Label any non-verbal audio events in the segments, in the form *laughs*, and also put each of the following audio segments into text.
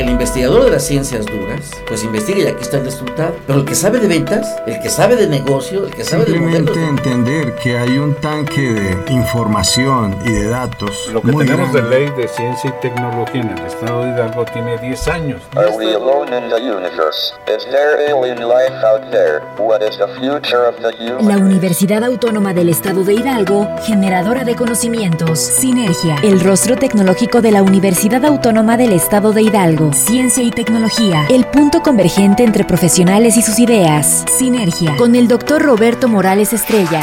el investigador de las ciencias duras, pues investiga y aquí está el resultado. Pero el que sabe de ventas, el que sabe de negocio, el que sabe de modelos... entender que hay un tanque de información y de datos. Lo que tenemos de ley de ciencia y tecnología en el estado de Hidalgo tiene 10 años. La Universidad Autónoma del Estado de Hidalgo, generadora de conocimientos. Sinergia, el rostro tecnológico de la Universidad Autónoma del Estado de Hidalgo. Ciencia y tecnología, el punto convergente entre profesionales y sus ideas. Sinergia, con el doctor Roberto Morales Estrella.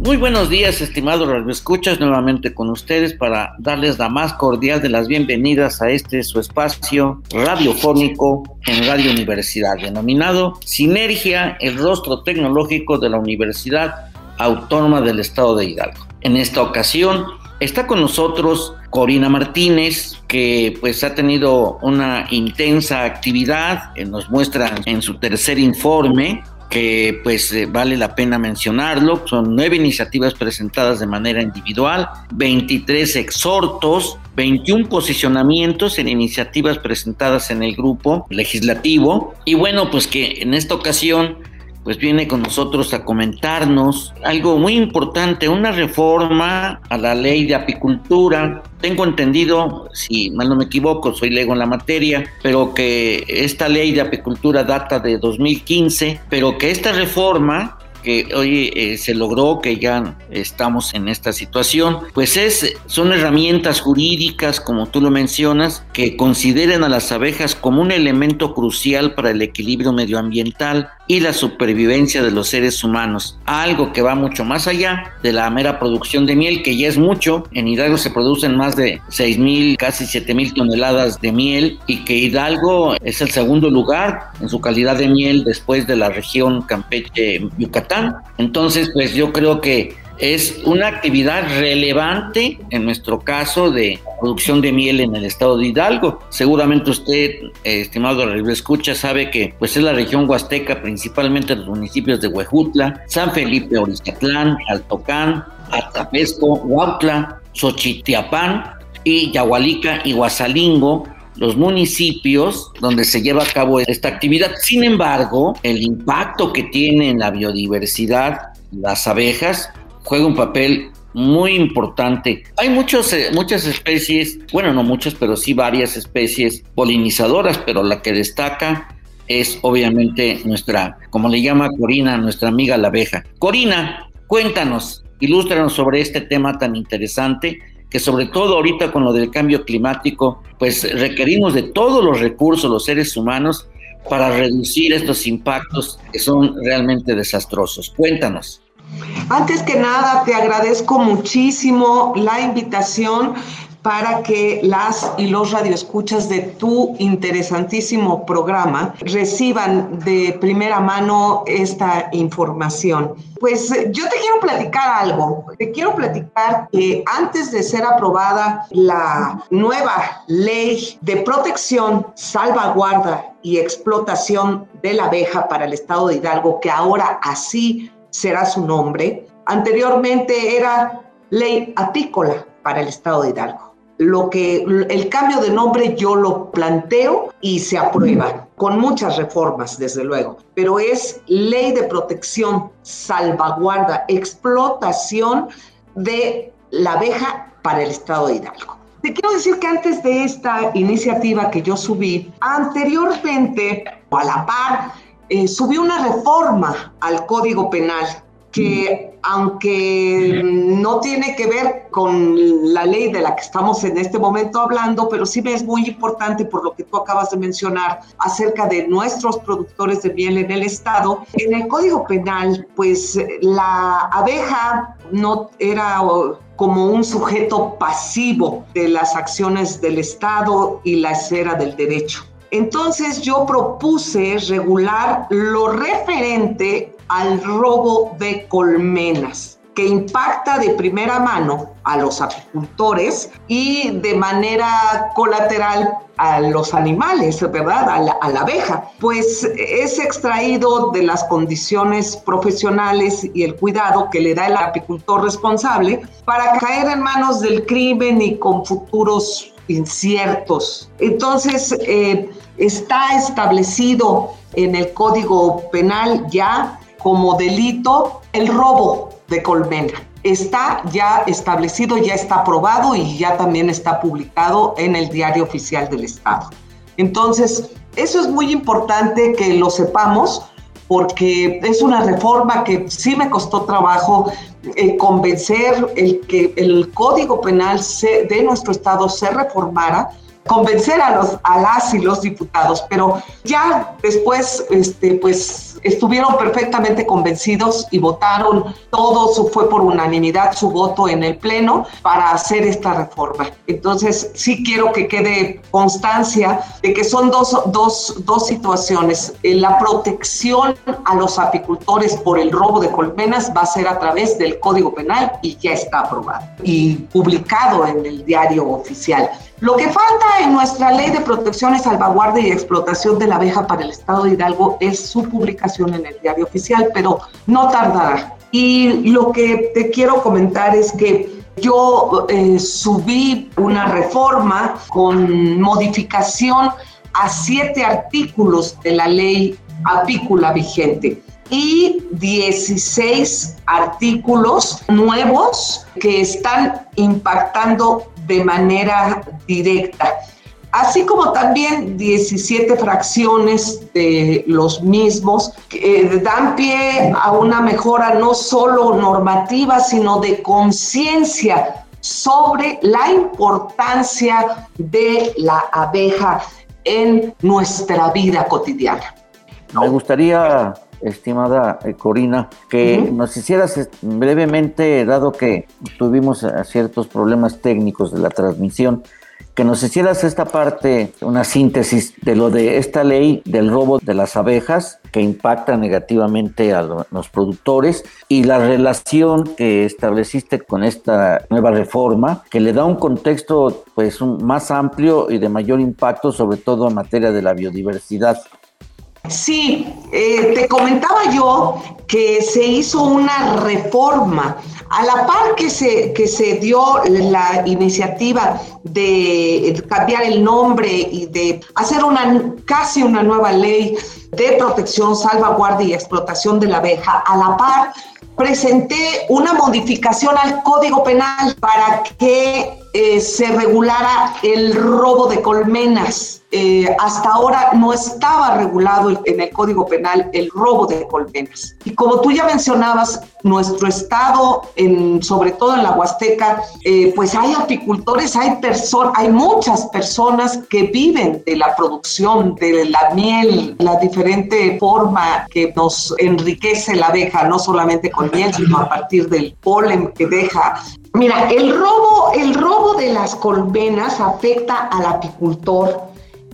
Muy buenos días, estimados escuchas nuevamente con ustedes para darles la más cordial de las bienvenidas a este su espacio radiofónico en Radio Universidad, denominado Sinergia, el rostro tecnológico de la Universidad Autónoma del Estado de Hidalgo. En esta ocasión está con nosotros Corina Martínez, que pues ha tenido una intensa actividad, nos muestra en su tercer informe que pues eh, vale la pena mencionarlo. Son nueve iniciativas presentadas de manera individual, 23 exhortos, 21 posicionamientos en iniciativas presentadas en el grupo legislativo. Y bueno, pues que en esta ocasión pues viene con nosotros a comentarnos algo muy importante, una reforma a la ley de apicultura. Tengo entendido, si mal no me equivoco, soy lego en la materia, pero que esta ley de apicultura data de 2015, pero que esta reforma que hoy eh, se logró, que ya estamos en esta situación, pues es, son herramientas jurídicas, como tú lo mencionas, que consideren a las abejas como un elemento crucial para el equilibrio medioambiental y la supervivencia de los seres humanos. Algo que va mucho más allá de la mera producción de miel, que ya es mucho. En Hidalgo se producen más de 6 mil, casi 7 mil toneladas de miel y que Hidalgo es el segundo lugar en su calidad de miel después de la región Campeche-Yucatán. Entonces, pues yo creo que es una actividad relevante en nuestro caso de producción de miel en el estado de Hidalgo. Seguramente usted, eh, estimado escucha, sabe que pues es la región huasteca, principalmente los municipios de Huejutla, San Felipe, Orizatlán, Altocán, Atapesco, Huautla, Xochitiapán y Yahualica y Guasalingo los municipios donde se lleva a cabo esta actividad. Sin embargo, el impacto que tiene en la biodiversidad las abejas juega un papel muy importante. Hay muchos, eh, muchas especies, bueno, no muchas, pero sí varias especies polinizadoras, pero la que destaca es obviamente nuestra, como le llama Corina, nuestra amiga la abeja. Corina, cuéntanos, ilústranos sobre este tema tan interesante que sobre todo ahorita con lo del cambio climático, pues requerimos de todos los recursos, los seres humanos, para reducir estos impactos que son realmente desastrosos. Cuéntanos. Antes que nada, te agradezco muchísimo la invitación para que las y los radioescuchas de tu interesantísimo programa reciban de primera mano esta información. Pues eh, yo te quiero platicar algo. Te quiero platicar que antes de ser aprobada la nueva ley de protección, salvaguarda y explotación de la abeja para el estado de Hidalgo, que ahora así será su nombre. Anteriormente era ley apícola para el estado de Hidalgo. Lo que el cambio de nombre yo lo planteo y se aprueba con muchas reformas, desde luego, pero es ley de protección, salvaguarda, explotación de la abeja para el estado de Hidalgo. Te quiero decir que antes de esta iniciativa que yo subí, anteriormente, o a la par, eh, subió una reforma al Código Penal que aunque no tiene que ver con la ley de la que estamos en este momento hablando, pero sí me es muy importante por lo que tú acabas de mencionar acerca de nuestros productores de miel en el estado. En el Código Penal, pues la abeja no era como un sujeto pasivo de las acciones del Estado y la esfera del derecho. Entonces yo propuse regular lo referente al robo de colmenas. que impacta de primera mano a los apicultores y de manera colateral a los animales, ¿verdad? A la, a la, abeja, pues es extraído de las condiciones profesionales y el cuidado que le da el apicultor responsable para caer en manos del crimen y con futuros inciertos. Entonces, eh, está establecido en el Código Penal ya como delito el robo de colmena. Está ya establecido, ya está aprobado y ya también está publicado en el Diario Oficial del Estado. Entonces, eso es muy importante que lo sepamos porque es una reforma que sí me costó trabajo eh, convencer el que el Código Penal de nuestro Estado se reformara convencer a los a las y los diputados, pero ya después este pues estuvieron perfectamente convencidos y votaron todos fue por unanimidad su voto en el pleno para hacer esta reforma. Entonces, sí quiero que quede constancia de que son dos, dos, dos situaciones. La protección a los apicultores por el robo de colmenas va a ser a través del Código Penal y ya está aprobado y publicado en el diario oficial. Lo que falta en nuestra ley de protección y salvaguardia y explotación de la abeja para el Estado de Hidalgo es su publicación en el diario oficial, pero no tardará. Y lo que te quiero comentar es que yo eh, subí una reforma con modificación a siete artículos de la ley apícola vigente y 16 artículos nuevos que están impactando de manera directa, así como también 17 fracciones de los mismos que eh, dan pie a una mejora no solo normativa, sino de conciencia sobre la importancia de la abeja en nuestra vida cotidiana. Me gustaría estimada eh, Corina, que nos hicieras brevemente, dado que tuvimos eh, ciertos problemas técnicos de la transmisión, que nos hicieras esta parte, una síntesis de lo de esta ley del robo de las abejas que impacta negativamente a los productores y la relación que estableciste con esta nueva reforma que le da un contexto pues más amplio y de mayor impacto sobre todo en materia de la biodiversidad. Sí, eh, te comentaba yo que se hizo una reforma. A la par que se, que se dio la iniciativa de cambiar el nombre y de hacer una casi una nueva ley de protección, salvaguardia y explotación de la abeja, a la par presenté una modificación al Código Penal para que eh, se regulara el robo de colmenas. Eh, hasta ahora no estaba regulado en el Código Penal el robo de colmenas. Y como tú ya mencionabas, nuestro estado, sobre todo en la Huasteca, eh, pues hay apicultores, hay, hay muchas personas que viven de la producción de la miel, la diferente forma que nos enriquece la abeja, no solamente con miel, sino a partir del polen que deja Mira, el robo, el robo de las colmenas afecta al apicultor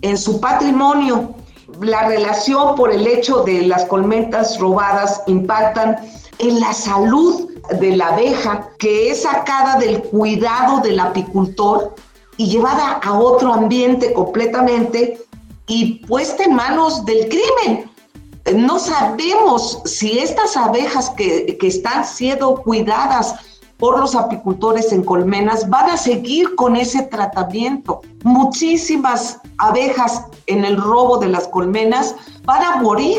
en su patrimonio. La relación por el hecho de las colmenas robadas impactan en la salud de la abeja que es sacada del cuidado del apicultor y llevada a otro ambiente completamente y puesta en manos del crimen. No sabemos si estas abejas que, que están siendo cuidadas por los apicultores en colmenas van a seguir con ese tratamiento. Muchísimas abejas en el robo de las colmenas van a morir.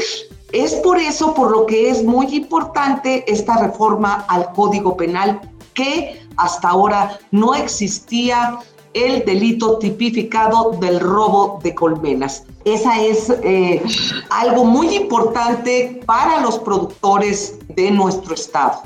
Es por eso por lo que es muy importante esta reforma al Código Penal que hasta ahora no existía el delito tipificado del robo de colmenas. Esa es eh, algo muy importante para los productores de nuestro estado.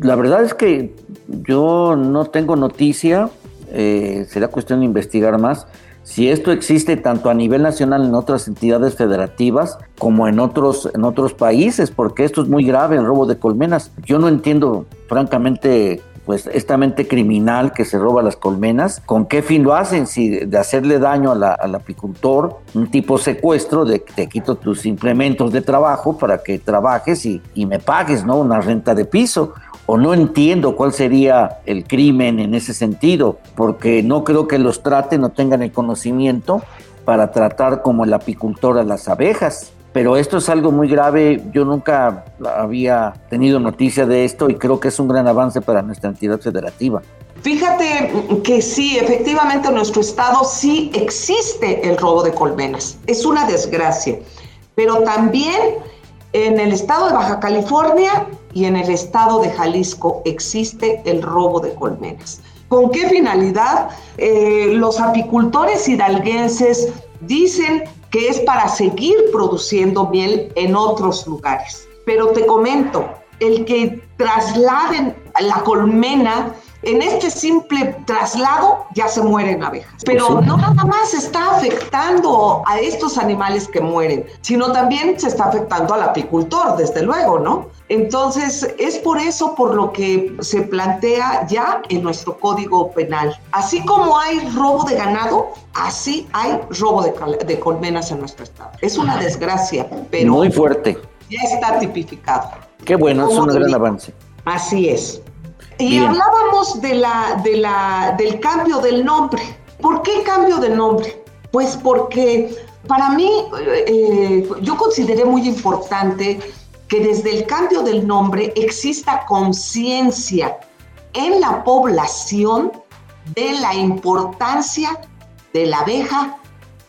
La verdad es que yo no tengo noticia, eh, será cuestión de investigar más. Si esto existe tanto a nivel nacional en otras entidades federativas como en otros, en otros países, porque esto es muy grave, el robo de colmenas. Yo no entiendo, francamente, pues esta mente criminal que se roba las colmenas, ¿con qué fin lo hacen? Si de hacerle daño al apicultor, un tipo secuestro de que te quito tus implementos de trabajo para que trabajes y, y me pagues, ¿no? Una renta de piso o no entiendo cuál sería el crimen en ese sentido, porque no creo que los traten o tengan el conocimiento para tratar como el apicultor a las abejas. Pero esto es algo muy grave, yo nunca había tenido noticia de esto y creo que es un gran avance para nuestra entidad federativa. Fíjate que sí, efectivamente en nuestro estado sí existe el robo de colmenas. Es una desgracia. Pero también en el estado de Baja California y en el estado de Jalisco existe el robo de colmenas. ¿Con qué finalidad? Eh, los apicultores hidalguenses dicen que es para seguir produciendo miel en otros lugares. Pero te comento, el que trasladen la colmena en este simple traslado ya se mueren abejas. Pero no nada más está afectando a estos animales que mueren, sino también se está afectando al apicultor, desde luego, ¿no? Entonces, es por eso por lo que se plantea ya en nuestro código penal. Así como hay robo de ganado, así hay robo de, colmenas en nuestro estado. Es una desgracia, pero... Muy fuerte. Ya está tipificado. Qué bueno, es un gran avance. Así es. Y hablábamos de la, de la, del cambio del nombre. ¿Por qué cambio de nombre? Pues porque para mí eh, yo consideré muy importante que desde el cambio del nombre exista conciencia en la población de la importancia de la abeja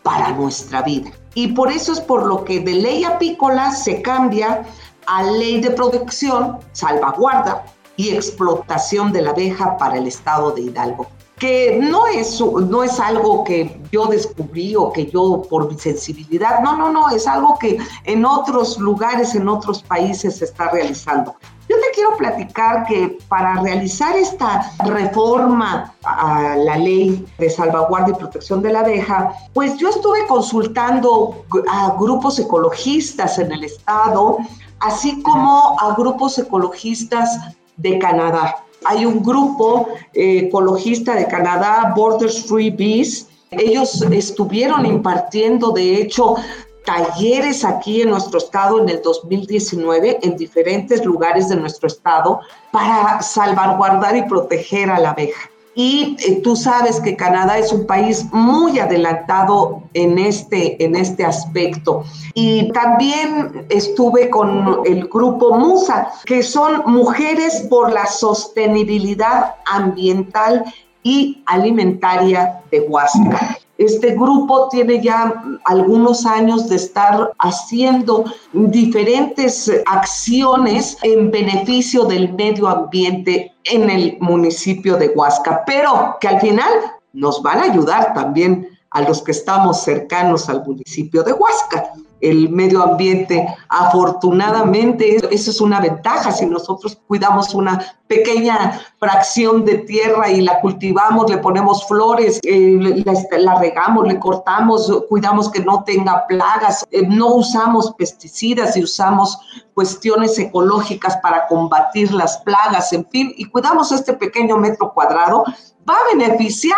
para nuestra vida. Y por eso es por lo que de ley apícola se cambia a ley de protección, salvaguarda y explotación de la abeja para el estado de Hidalgo que no es, no es algo que yo descubrí o que yo por mi sensibilidad, no, no, no, es algo que en otros lugares, en otros países se está realizando. Yo te quiero platicar que para realizar esta reforma a la ley de salvaguardia y protección de la abeja, pues yo estuve consultando a grupos ecologistas en el estado, así como a grupos ecologistas de Canadá. Hay un grupo eh, ecologista de Canadá, Borders Free Bees. Ellos estuvieron impartiendo, de hecho, talleres aquí en nuestro estado en el 2019 en diferentes lugares de nuestro estado para salvaguardar y proteger a la abeja. Y eh, tú sabes que Canadá es un país muy adelantado en este, en este aspecto. Y también estuve con el grupo MUSA, que son Mujeres por la Sostenibilidad Ambiental y Alimentaria de Huasca. Este grupo tiene ya algunos años de estar haciendo diferentes acciones en beneficio del medio ambiente en el municipio de Huasca, pero que al final nos van a ayudar también a los que estamos cercanos al municipio de Huasca el medio ambiente. Afortunadamente, eso es una ventaja si nosotros cuidamos una pequeña fracción de tierra y la cultivamos, le ponemos flores, eh, la, regamos, le cortamos, cuidamos que no tenga plagas, eh, no usamos pesticidas y usamos cuestiones ecológicas para combatir las plagas, en fin, y cuidamos este pequeño metro cuadrado, va a beneficiar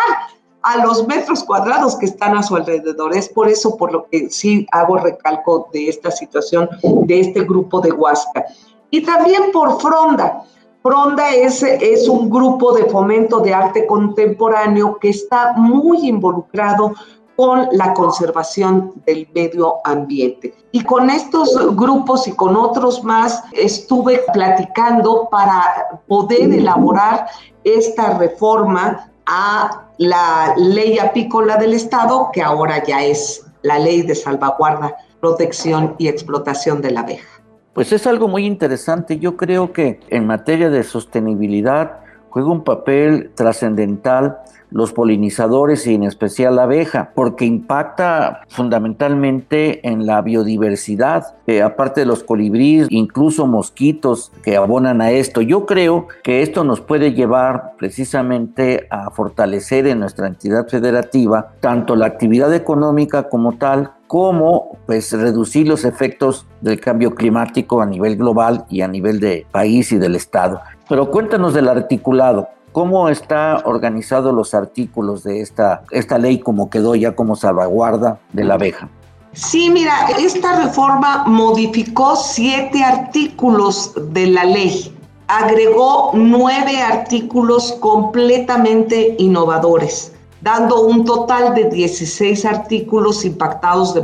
a los metros cuadrados que están a su alrededor. Es por eso por lo que sí hago recalco de esta situación, de este grupo de Huasca. Y también por Fronda. Fronda es, es un grupo de fomento de arte contemporáneo que está muy involucrado con la conservación del medio ambiente. Y con estos grupos y con otros más estuve platicando para poder elaborar esta reforma a la ley apícola del Estado, que ahora ya es la ley de salvaguarda, protección y explotación de la abeja. Pues es algo muy interesante. Yo creo que en materia de sostenibilidad juega un papel trascendental los polinizadores y en especial la abeja, porque impacta fundamentalmente en la biodiversidad, eh, aparte de los colibríes, incluso mosquitos que abonan a esto. Yo creo que esto nos puede llevar precisamente a fortalecer en nuestra entidad federativa tanto la actividad económica como tal, como pues reducir los efectos del cambio climático a nivel global y a nivel de país y del estado. Pero cuéntanos del articulado. ¿Cómo está organizado los artículos de esta, esta ley como quedó ya como salvaguarda de la abeja? Sí, mira, esta reforma modificó siete artículos de la ley. agregó nueve artículos completamente innovadores, dando un total de 16 artículos impactados de,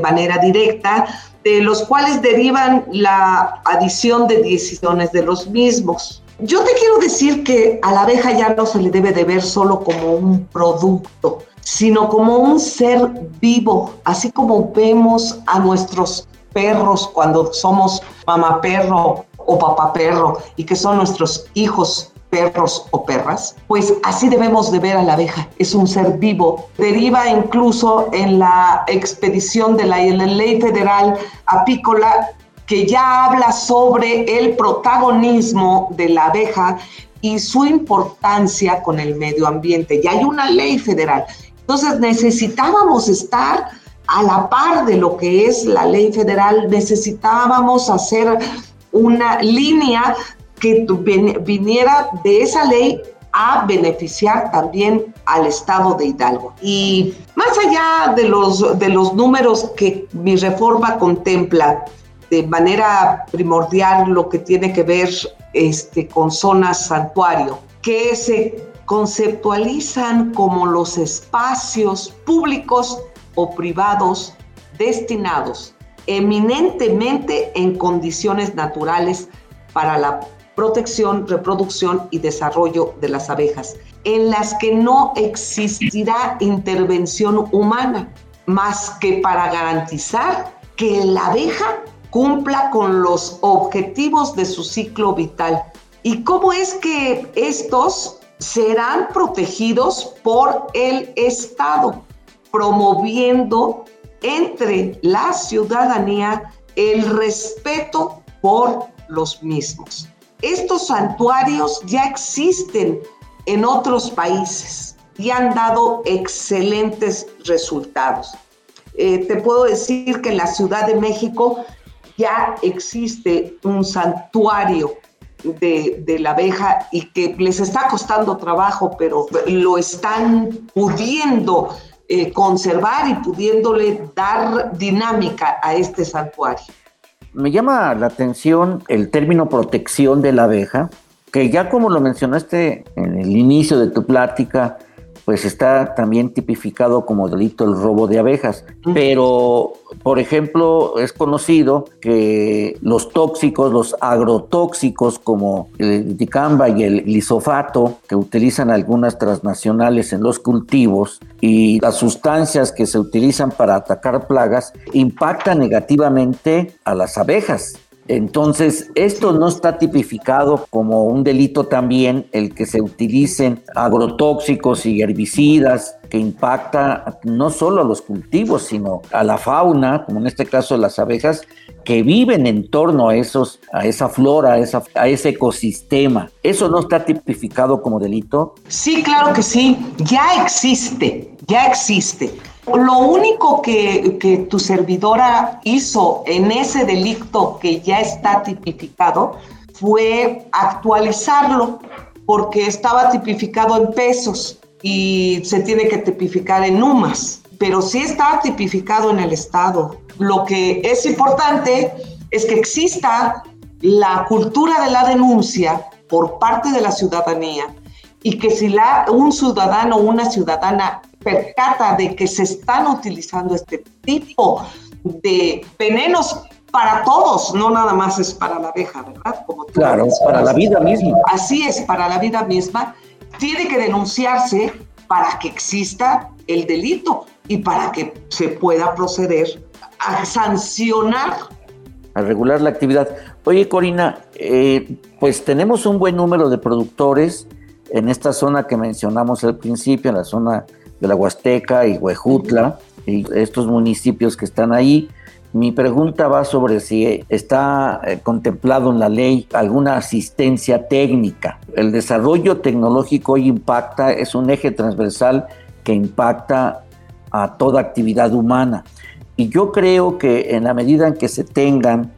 manera directa, de los cuales derivan la adición de decisiones de los mismos. Yo te quiero decir que a la abeja ya no se le debe de ver solo como un producto, sino como un ser vivo, así como vemos a nuestros perros cuando somos mamá perro o papá perro y que son nuestros hijos perros o perras, pues así debemos de ver a la abeja. Es un ser vivo. Deriva incluso en la expedición de la ley federal apícola que ya habla sobre el protagonismo de la abeja y su importancia con el medio ambiente. Ya hay una ley federal. Entonces necesitábamos estar a la par de lo que es la ley federal, necesitábamos hacer una línea que viniera de esa ley a beneficiar también al Estado de Hidalgo. Y más allá de los, de los números que mi reforma contempla, de manera primordial lo que tiene que ver este, con zonas santuario, que se conceptualizan como los espacios públicos o privados destinados eminentemente en condiciones naturales para la protección, reproducción y desarrollo de las abejas, en las que no existirá intervención humana, más que para garantizar que la abeja cumpla con los objetivos de su ciclo vital. ¿Y cómo es que estos serán protegidos por el Estado, promoviendo entre la ciudadanía el respeto por los mismos. Estos santuarios ya existen en otros países y han dado excelentes resultados. Eh, te puedo decir que en la Ciudad de México ya existe un santuario de, la abeja y que les está costando trabajo, pero lo están pudiendo eh, conservar y pudiéndole dar dinámica a este santuario. Me llama la atención el término protección de la abeja, que ya como lo mencionaste en el inicio de tu plática, pues está también tipificado como delito el robo de abejas. Pero, por ejemplo, es conocido que los tóxicos, los agrotóxicos como el dicamba y el glisofato, que utilizan algunas transnacionales en los cultivos, y las sustancias que se utilizan para atacar plagas, impactan negativamente a las abejas. Entonces, esto no está tipificado como un delito también el que se utilicen agrotóxicos y herbicidas que impacta no solo a los cultivos, sino a la fauna, como en este caso las abejas, que viven en torno a, esos, a esa flora, a, a ese ecosistema. ¿Eso no está tipificado como delito? Sí, claro que sí, ya existe, ya existe. Lo único que, tu servidora hizo en ese delito que ya está tipificado fue actualizarlo porque estaba tipificado en pesos y se tiene que tipificar en UMAS, pero sí está tipificado en el Estado. Lo que es importante es que exista la cultura de la denuncia por parte de la ciudadanía y que si la, un ciudadano o una ciudadana percata de que se están utilizando este tipo de venenos para todos, no nada más es para la abeja, ¿verdad? Como claro, para la vida misma. Así es, para la vida misma. Tiene que denunciarse para que exista el delito y para que se pueda proceder a sancionar. A regular la actividad. Oye, Corina, eh, pues tenemos un buen número de productores en esta zona que mencionamos al principio, en la zona de la Huasteca y Huejutla, y estos municipios que están ahí. Mi pregunta va sobre si está eh, contemplado en la ley alguna asistencia técnica. El desarrollo tecnológico hoy impacta, es un eje transversal que impacta a toda actividad humana. Y yo creo que en la medida en que se tengan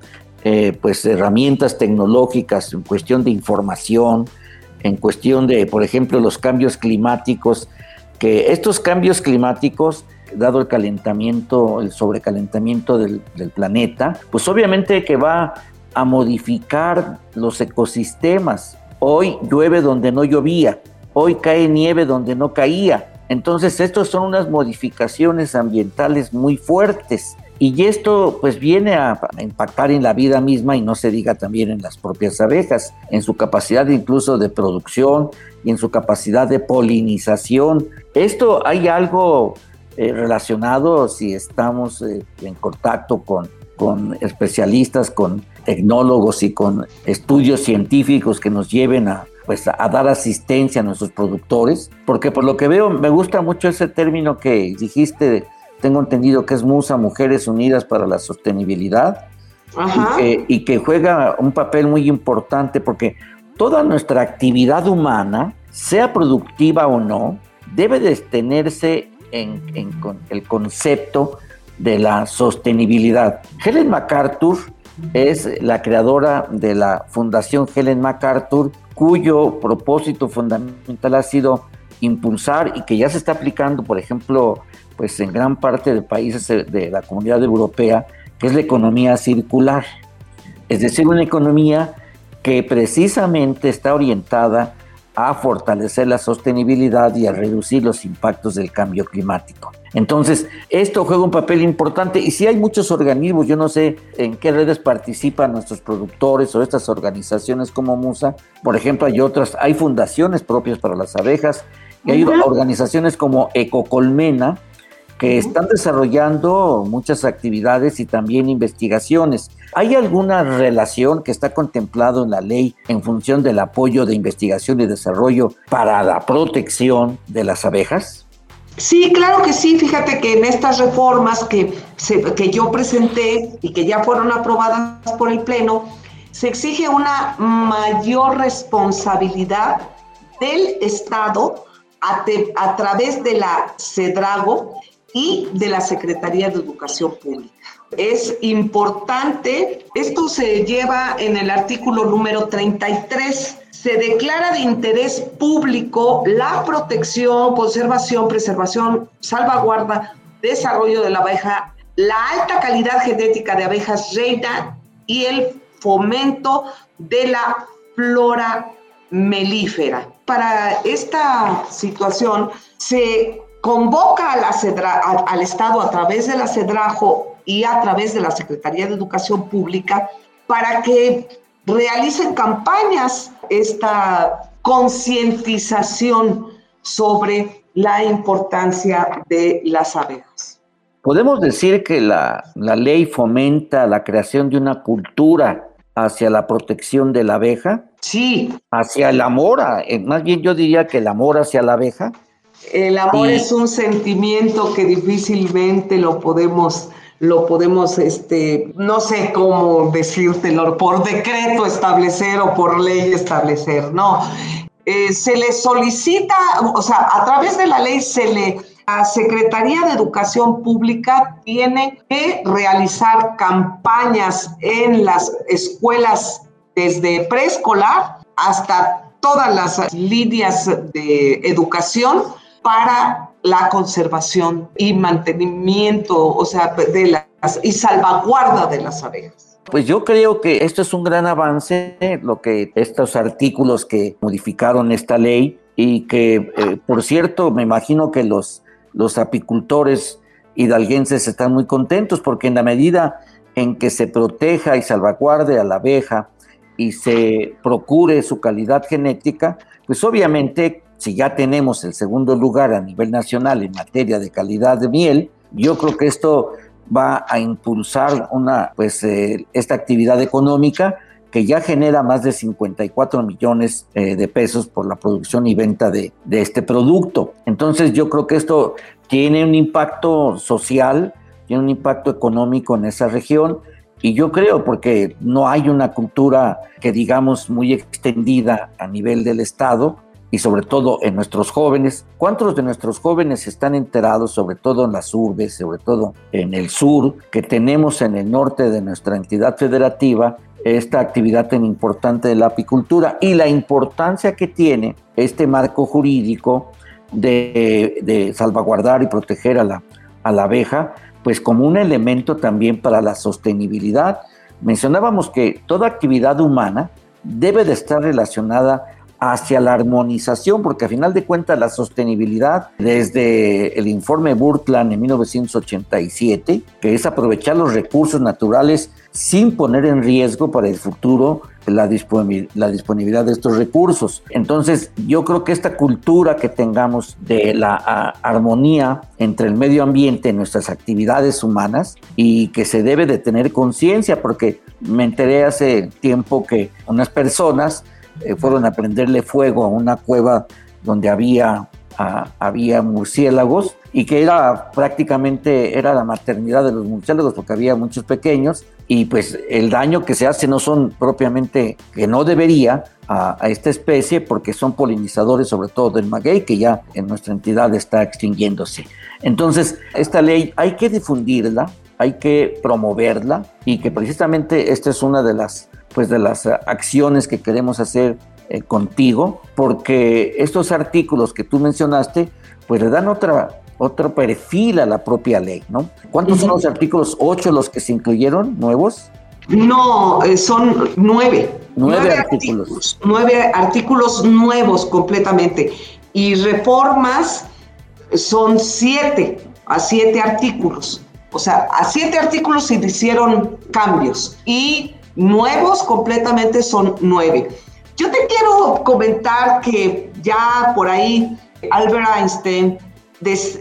eh, pues herramientas tecnológicas en cuestión de información, en cuestión de, por ejemplo, los cambios climáticos, que estos cambios climáticos, dado el calentamiento, el sobrecalentamiento del, planeta, pues obviamente que va a modificar los ecosistemas. Hoy llueve donde no llovía, hoy cae nieve donde no caía. Entonces, estos son unas modificaciones ambientales muy fuertes. Y esto pues viene a impactar en la vida misma y no se diga también en las propias abejas, en su capacidad incluso de producción y en su capacidad de polinización. Esto hay algo eh, relacionado si estamos eh, en contacto con, con especialistas, con tecnólogos y con estudios científicos que nos lleven a, pues, a dar asistencia a nuestros productores, porque por lo que veo me gusta mucho ese término que dijiste tengo entendido que es MUSA, Mujeres Unidas para la Sostenibilidad, Y, que, juega un papel muy importante porque toda nuestra actividad humana, sea productiva o no, debe de tenerse en, el concepto de la sostenibilidad. Helen MacArthur es la creadora de la Fundación Helen MacArthur, cuyo propósito fundamental ha sido impulsar y que ya se está aplicando, por ejemplo, pues en gran parte de países de la comunidad europea, que es la economía circular. Es decir, una economía que precisamente está orientada a fortalecer la sostenibilidad y a reducir los impactos del cambio climático. Entonces, esto juega un papel importante y si hay muchos organismos, yo no sé en qué redes participan nuestros productores o estas organizaciones como MUSA, por ejemplo, hay otras, hay fundaciones propias para las abejas y hay organizaciones como Ecocolmena, que están desarrollando muchas actividades y también investigaciones. ¿Hay alguna relación que está contemplado en la ley en función del apoyo de investigación y desarrollo para la protección de las abejas? Sí, claro que sí. Fíjate que en estas reformas que, que yo presenté y que ya fueron aprobadas por el Pleno, se exige una mayor responsabilidad del Estado a, a través de la CEDRAGO y de la Secretaría de Educación Pública. Es importante, esto se lleva en el artículo número 33, se declara de interés público la protección, conservación, preservación, salvaguarda, desarrollo de la abeja, la alta calidad genética de abejas reina y el fomento de la flora melífera. Para esta situación se convoca a la al Estado a través de la CEDRAJO y a través de la Secretaría de Educación Pública para que realicen campañas, esta concientización sobre la importancia de las abejas. Podemos decir que la, la ley fomenta la creación de una cultura hacia la protección de la abeja. Sí. Hacia el amor, más bien yo diría que el amor hacia la abeja. El amor es un sentimiento que difícilmente lo podemos, lo podemos, este, no sé cómo decírtelo, por decreto establecer o por ley establecer, no. Eh, se le solicita, o sea, a través de la ley se le, la Secretaría de Educación Pública tiene que realizar campañas en las escuelas desde preescolar hasta todas las líneas de educación para la conservación y mantenimiento, o sea, de las y salvaguarda de las abejas. Pues yo creo que esto es un gran avance, lo que estos artículos que modificaron esta ley y que, eh, por cierto, me imagino que los, los apicultores hidalguenses están muy contentos porque en la medida en que se proteja y salvaguarde a la abeja y se procure su calidad genética, pues obviamente si ya tenemos el segundo lugar a nivel nacional en materia de calidad de miel, yo creo que esto va a impulsar una, pues, eh, esta actividad económica que ya genera más de 54 millones eh, de pesos por la producción y venta de, de este producto. Entonces yo creo que esto tiene un impacto social, tiene un impacto económico en esa región y yo creo porque no hay una cultura que digamos muy extendida a nivel del Estado y sobre todo en nuestros jóvenes. ¿Cuántos de nuestros jóvenes están enterados, sobre todo en las urbes, sobre todo en el sur, que tenemos en el norte de nuestra entidad federativa esta actividad tan importante de la apicultura y la importancia que tiene este marco jurídico de, salvaguardar y proteger a la, a la abeja, pues como un elemento también para la sostenibilidad mencionábamos que toda actividad humana debe de estar relacionada hacia la armonización, porque a final de cuentas la sostenibilidad, desde el informe Burtland en 1987, que es aprovechar los recursos naturales sin poner en riesgo para el futuro la, disponibilidad de estos recursos. Entonces, yo creo que esta cultura que tengamos de la armonía entre el medio ambiente y nuestras actividades humanas y que se debe de tener conciencia, porque me enteré hace tiempo que unas personas eh, fueron a prenderle fuego a una cueva donde había, había murciélagos y que era prácticamente era la maternidad de los murciélagos porque había muchos pequeños y pues el daño que se hace no son propiamente que no debería a, esta especie porque son polinizadores sobre todo del maguey que ya en nuestra entidad está extinguiéndose. Entonces esta ley hay que difundirla, hay que promoverla y que precisamente esta es una de las pues de las acciones que queremos hacer eh, contigo, porque estos artículos que tú mencionaste, pues le dan otra, otro perfil a la propia ley, ¿no? ¿Cuántos son los artículos? ¿Ocho los que se incluyeron nuevos? No, eh, son nueve. Nueve, artículos. Nueve artículos nuevos completamente. Y reformas son siete, a siete artículos. O sea, a siete artículos se hicieron cambios. Y nuevos completamente son nueve. Yo te quiero comentar que ya por ahí Albert Einstein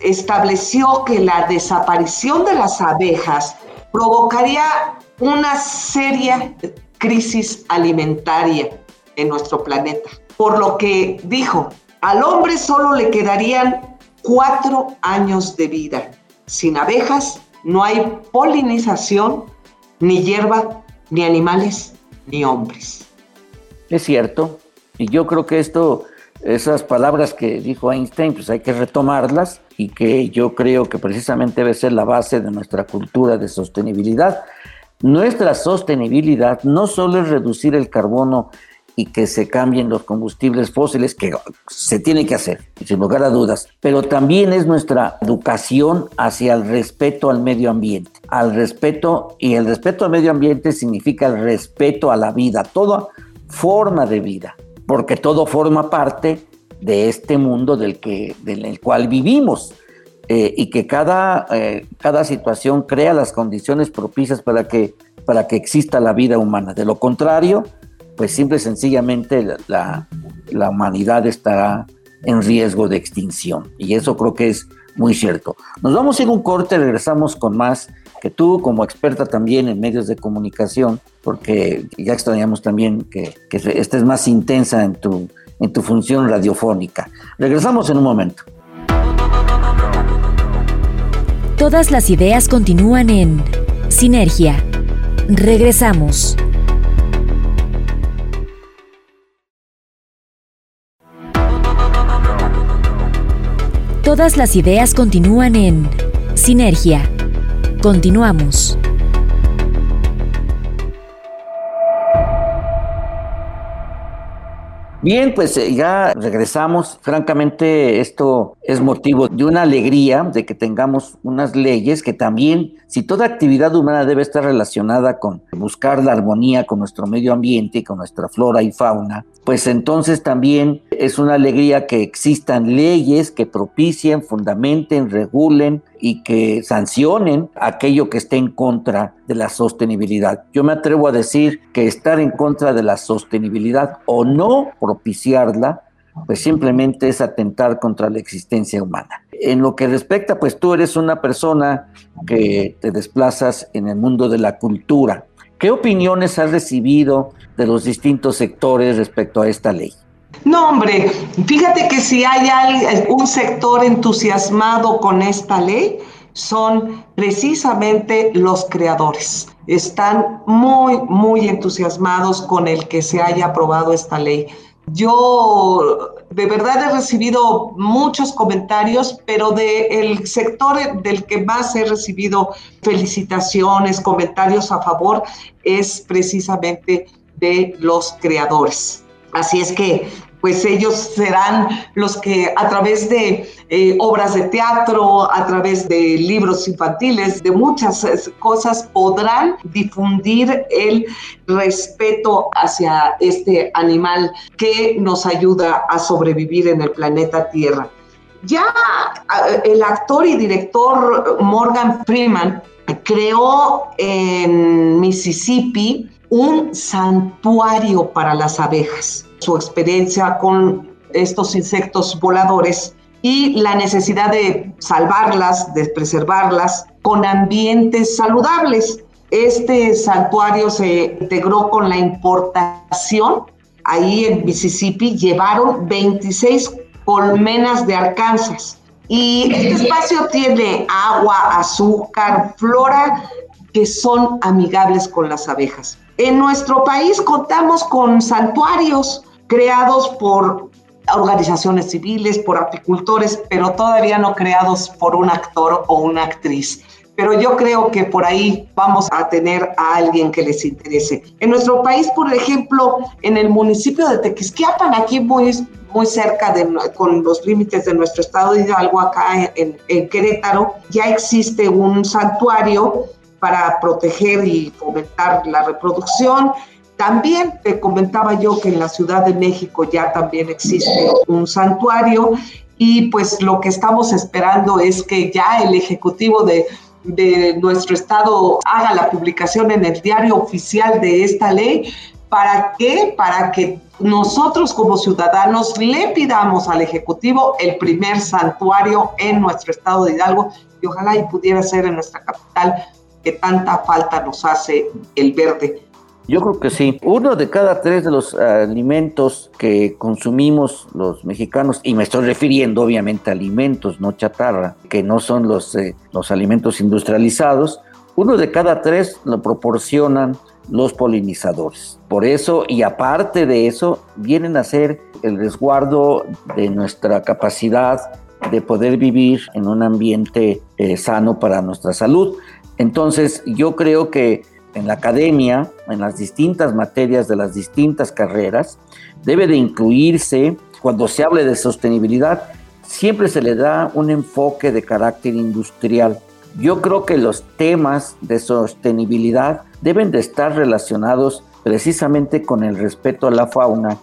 estableció que la desaparición de las abejas provocaría una seria crisis alimentaria en nuestro planeta. Por lo que dijo, al hombre solo le quedarían cuatro años de vida. Sin abejas no hay polinización, ni hierba ni animales, ni hombres. Es cierto, y yo creo que esto, esas palabras que dijo Einstein, pues hay que retomarlas y que yo creo que precisamente debe ser la base de nuestra cultura de sostenibilidad. Nuestra sostenibilidad no solo es reducir el carbono que se cambien los combustibles fósiles, que se tiene que hacer, sin lugar a dudas, pero también es nuestra educación hacia el respeto al medio ambiente, al respeto, y el respeto al medio ambiente significa el respeto a la vida, toda forma de vida, porque todo forma parte de este mundo del, que, del cual vivimos. Eh, y que cada, eh, cada situación crea las condiciones propicias para que, para que exista la vida humana. De lo contrario, pues simple y sencillamente la, la, humanidad estará en riesgo de extinción. Y eso creo que es muy cierto. Nos vamos a ir un corte, regresamos con más, que tú como experta también en medios de comunicación, porque ya extrañamos también que, que estés más intensa en tu, en tu función radiofónica. Regresamos en un momento. Todas las ideas continúan en Sinergia. Regresamos. Todas las ideas continúan en Sinergia. Continuamos. Bien, pues eh, ya regresamos. Francamente, esto es motivo de una alegría de que tengamos unas leyes que también, si toda actividad humana debe estar relacionada con buscar la armonía con nuestro medio ambiente con nuestra flora y fauna, pues entonces también es una alegría que existan leyes que propicien, fundamenten, regulen y que sancionen aquello que esté en contra de la sostenibilidad. Yo me atrevo a decir que estar en contra de la sostenibilidad o no propiciarla, pues simplemente es atentar contra la existencia humana. En lo que respecta, pues tú eres una persona que te desplazas en el mundo de la cultura. ¿Qué opiniones has recibido de los distintos sectores respecto a esta ley? No, hombre, fíjate que si hay un sector entusiasmado con esta ley, son precisamente los creadores. Están muy, muy entusiasmados con el que se haya aprobado esta ley. Yo de verdad he recibido muchos comentarios, pero del sector del que más he recibido felicitaciones, comentarios a favor, es precisamente de los creadores. Así es que pues ellos serán los que a través de eh, obras de teatro, a través de libros infantiles, de muchas cosas, podrán difundir el respeto hacia este animal que nos ayuda a sobrevivir en el planeta Tierra. Ya el actor y director Morgan Freeman creó en Mississippi un santuario para las abejas. Su experiencia con estos insectos voladores y la necesidad de salvarlas, de preservarlas con ambientes saludables. Este santuario se integró con la importación. Ahí en Mississippi llevaron 26 colmenas de Arkansas. Y este espacio tiene agua, azúcar, flora que son amigables con las abejas. En nuestro país contamos con santuarios creados por organizaciones civiles, por apicultores, pero todavía no creados por un actor o una actriz. Pero yo creo que por ahí vamos a tener a alguien que les interese. En nuestro país, por ejemplo, en el municipio de Tequisquiapan, aquí muy, muy cerca de, con los límites de nuestro estado de Hidalgo, acá en, en Querétaro, ya existe un santuario para proteger y fomentar la reproducción. También te comentaba yo que en la Ciudad de México ya también existe un santuario y pues lo que estamos esperando es que ya el Ejecutivo de, nuestro estado haga la publicación en el diario oficial de esta ley. ¿Para qué? Para que nosotros como ciudadanos le pidamos al Ejecutivo el primer santuario en nuestro estado de Hidalgo y ojalá y pudiera ser en nuestra capital que tanta falta nos hace el verde. Yo creo que sí. Uno de cada tres de los alimentos que consumimos los mexicanos, y me estoy refiriendo obviamente a alimentos, no chatarra, que no son los, eh, los alimentos industrializados, uno de cada tres lo proporcionan los polinizadores. Por eso, y aparte de eso, vienen a ser el resguardo de nuestra capacidad de poder vivir en un ambiente eh, sano para nuestra salud. Entonces, yo creo que en la academia, en las distintas materias de las distintas carreras, debe de incluirse, cuando se hable de sostenibilidad, siempre se le da un enfoque de carácter industrial. Yo creo que los temas de sostenibilidad deben de estar relacionados precisamente con el respeto a la fauna.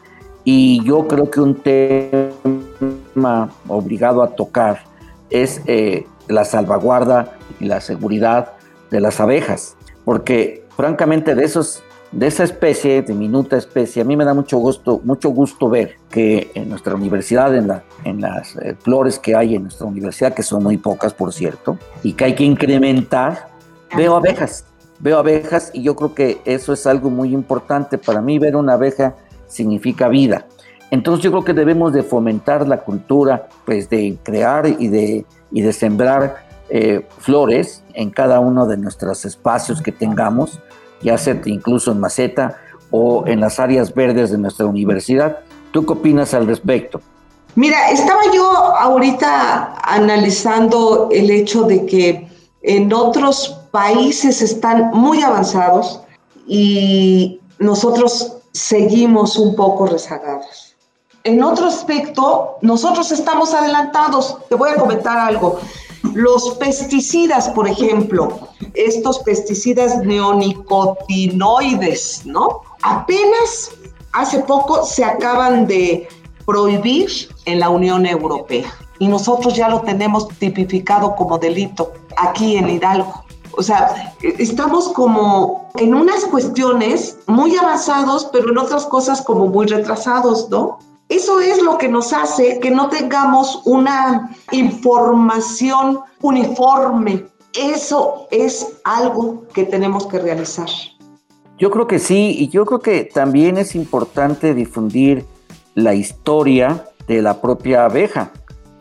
Y yo creo que un tema obligado a tocar es eh, la salvaguarda y la seguridad de las abejas, porque francamente de esos de esa especie, diminuta especie, a mí me da mucho gusto, mucho gusto ver que en nuestra universidad, en, la, en las eh, flores que hay en nuestra universidad, que son muy pocas, por cierto, y que hay que incrementar, veo abejas, veo abejas y yo creo que eso es algo muy importante. Para mí ver una abeja significa vida. Entonces yo creo que debemos de fomentar la cultura, pues de crear y de, y de sembrar eh, flores en cada uno de nuestros espacios que tengamos, ya sea incluso en maceta o en las áreas verdes de nuestra universidad. ¿Tú qué opinas al respecto? Mira, estaba yo ahorita analizando el hecho de que en otros países están muy avanzados y nosotros seguimos un poco rezagados. En otro aspecto, nosotros estamos adelantados. Te voy a comentar algo. Los pesticidas, por ejemplo, estos pesticidas neonicotinoides, ¿no? Apenas hace poco se acaban de prohibir en la Unión Europea y nosotros ya lo tenemos tipificado como delito aquí en Hidalgo. O sea, estamos como en unas cuestiones muy avanzados, pero en otras cosas como muy retrasados, ¿no? Eso es lo que nos hace que no tengamos una información uniforme. Eso es algo que tenemos que realizar. Yo creo que sí, y yo creo que también es importante difundir la historia de la propia abeja.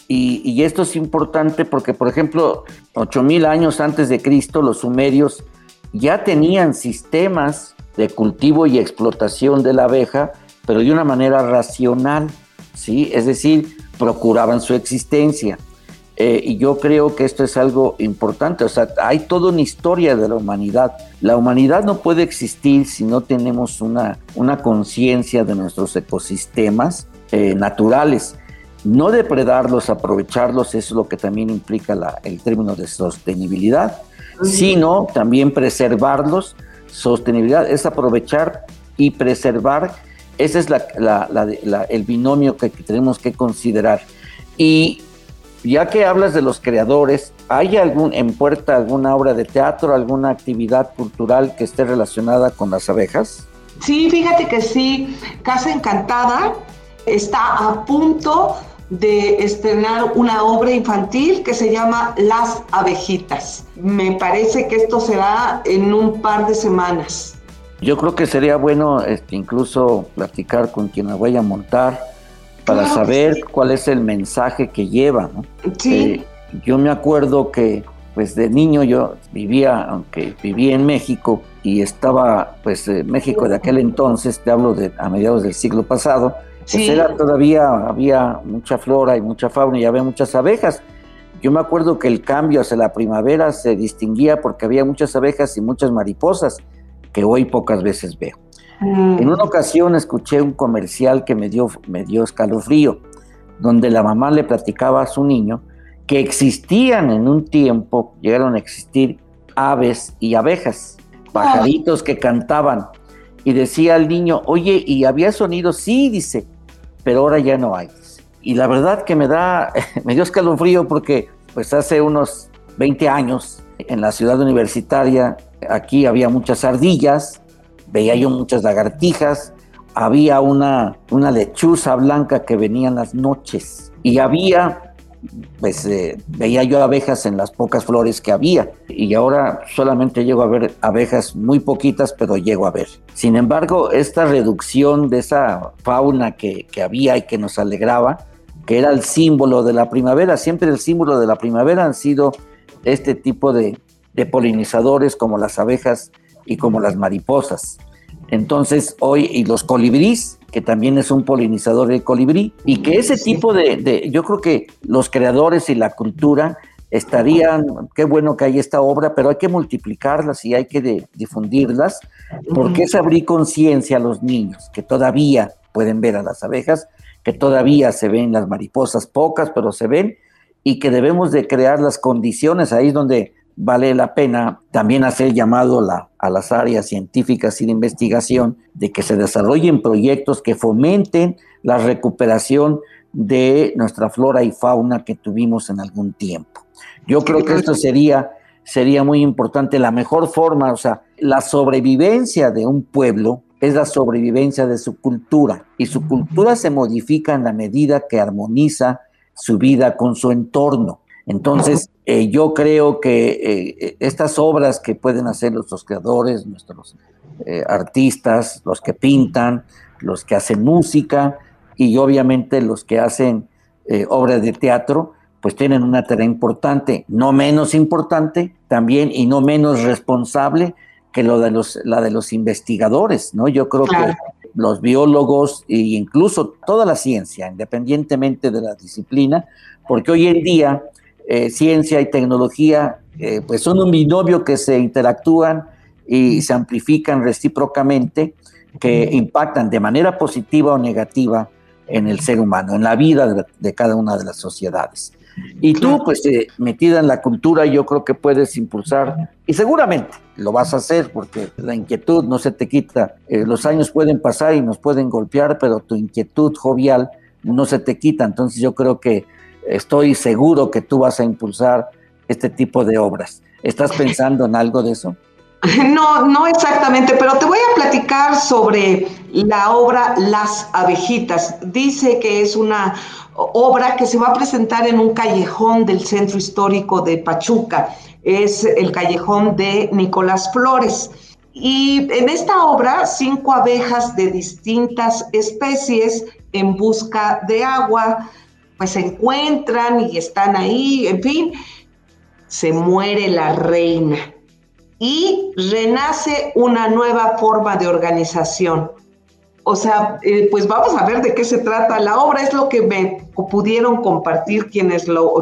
Y, esto es importante porque, por ejemplo, 8000 años antes de Cristo, los sumerios ya tenían sistemas de cultivo y explotación de la abeja pero de una manera racional, ¿sí? Es decir, procuraban su existencia. Eh, y yo creo que esto es algo importante, o sea, hay toda una historia de la humanidad. La humanidad no puede existir si no tenemos una, una conciencia de nuestros ecosistemas eh, naturales. No depredarlos, aprovecharlos, eso es lo que también implica el término de sostenibilidad, sino también preservarlos. Sostenibilidad es aprovechar y preservar. Ese es el binomio que tenemos que considerar. Y ya que hablas de los creadores, ¿hay algún en puerta alguna obra de teatro, alguna actividad cultural que esté relacionada con las abejas? Sí, fíjate que sí. Casa Encantada está a punto de estrenar una obra infantil que se llama Las abejitas. Me parece que esto será en un par de semanas. Yo creo que sería bueno este, incluso platicar con quien la vaya a montar para saber cuál es el mensaje que lleva. ¿no? Sí. Eh, yo me acuerdo que pues de niño yo vivía, aunque vivía en México y estaba pues México de aquel entonces, te hablo de a mediados del siglo pasado, pues era todavía había mucha flora y mucha fauna y había muchas abejas. Yo me acuerdo que el cambio hacia la primavera se distinguía porque había muchas abejas y muchas mariposas que hoy pocas veces veo. Mm. En una ocasión escuché un comercial que me dio, me dio escalofrío, donde la mamá le platicaba a su niño que existían en un tiempo, llegaron a existir aves y abejas, pajaritos que cantaban. Y decía al niño, oye, ¿y había sonido? Sí, dice, pero ahora ya no hay. Y la verdad que me da, *laughs* me dio escalofrío porque pues hace unos 20 años en la ciudad universitaria, aquí había muchas ardillas, veía yo muchas lagartijas, había una, una lechuza blanca que venía en las noches y había, pues eh, veía yo abejas en las pocas flores que había y ahora solamente llego a ver abejas muy poquitas, pero llego a ver. Sin embargo, esta reducción de esa fauna que, que había y que nos alegraba, que era el símbolo de la primavera, siempre el símbolo de la primavera han sido este tipo de, de polinizadores como las abejas y como las mariposas. Entonces, hoy, y los colibrís, que también es un polinizador de colibrí, y que ese tipo de, yo creo que los creadores y la cultura estarían, qué bueno que hay esta obra, pero hay que multiplicarlas y hay que difundirlas, porque es abrir conciencia a los niños, que todavía pueden ver a las abejas, que todavía se ven las mariposas, pocas, pero se ven, y que debemos de crear las condiciones, ahí es donde vale la pena también hacer llamado a las áreas científicas y de investigación de que se desarrollen proyectos que fomenten la recuperación de nuestra flora y fauna que tuvimos en algún tiempo. Yo creo que esto sería, sería muy importante. La mejor forma, o sea, la sobrevivencia de un pueblo es la sobrevivencia de su cultura y su cultura se modifica en la medida que armoniza su vida con su entorno. Entonces, eh, yo creo que eh, estas obras que pueden hacer nuestros creadores, nuestros eh, artistas, los que pintan, los que hacen música y obviamente los que hacen obras de teatro, pues tienen una tarea importante, no menos importante también y no menos responsable que lo de los, la de los investigadores, ¿no? Yo creo que los biólogos e incluso toda la ciencia, independientemente de la disciplina, porque hoy en día eh, ciencia y tecnología, eh, pues son un binomio que se interactúan y se amplifican recíprocamente, que impactan de manera positiva o negativa en el ser humano, en la vida de, cada una de las sociedades. Y tú, pues, eh, metida en la cultura, yo creo que puedes impulsar, y seguramente lo vas a hacer, porque la inquietud no se te quita. los años pueden pasar y nos pueden golpear, pero tu inquietud jovial no se te quita. Entonces yo creo que estoy seguro que tú vas a impulsar este tipo de obras. ¿Estás *laughs* pensando en algo de eso? *laughs* No, no exactamente, pero te voy a platicar sobre la obra Las abejitas. Dice que es una obra que se va a presentar en un callejón del centro histórico de Pachuca. Es el callejón de Nicolás Flores. Y en esta obra, cinco abejas de distintas especies en busca de agua pues se encuentran y están ahí, en fin, se muere la reina y renace una nueva forma de organización. O sea, eh, pues vamos a ver de qué se trata. La obra es lo que me pudieron compartir quienes lo,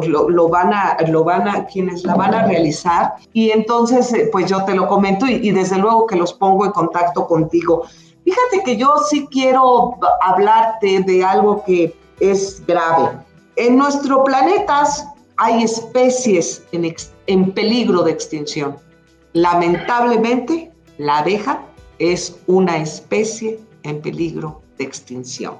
van a, lo van a, quienes la van a realizar. Y entonces, eh, pues yo te lo comento y, y desde luego que los pongo en contacto contigo. Fíjate que yo sí quiero hablarte de algo que es grave. En nuestro planeta hay especies en, en peligro de extinción. Lamentablemente, la abeja es una especie en peligro de extinción.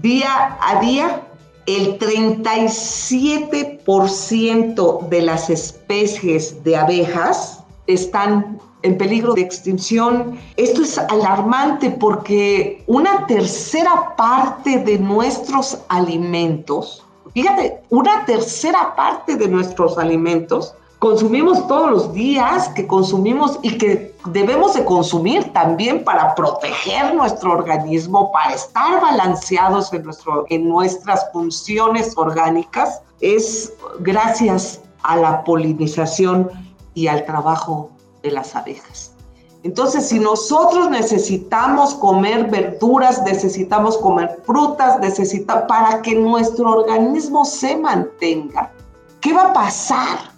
Día a día, el 37% de las especies de abejas están en peligro de extinción. Esto es alarmante porque una tercera parte de nuestros alimentos, fíjate, una tercera parte de nuestros alimentos consumimos todos los días, que consumimos y que debemos de consumir también para proteger nuestro organismo, para estar balanceados en, nuestro, en nuestras funciones orgánicas, es gracias a la polinización y al trabajo de las abejas. Entonces, si nosotros necesitamos comer verduras, necesitamos comer frutas, necesita para que nuestro organismo se mantenga, ¿qué va a pasar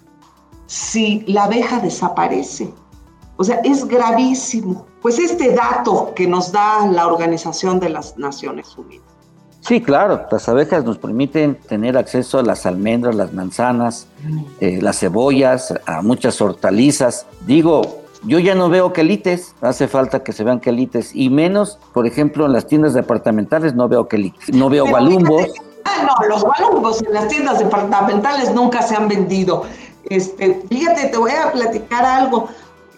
si la abeja desaparece? O sea, es gravísimo. Pues este dato que nos da la Organización de las Naciones Unidas. Sí, claro, las abejas nos permiten tener acceso a las almendras, las manzanas, eh, las cebollas, a muchas hortalizas. Digo, yo ya no veo quelites, hace falta que se vean quelites, y menos, por ejemplo, en las tiendas departamentales no veo quelites, no veo gualumbos. ah, no, los gualumbos en las tiendas departamentales nunca se han vendido. Este, fíjate, te voy a platicar algo.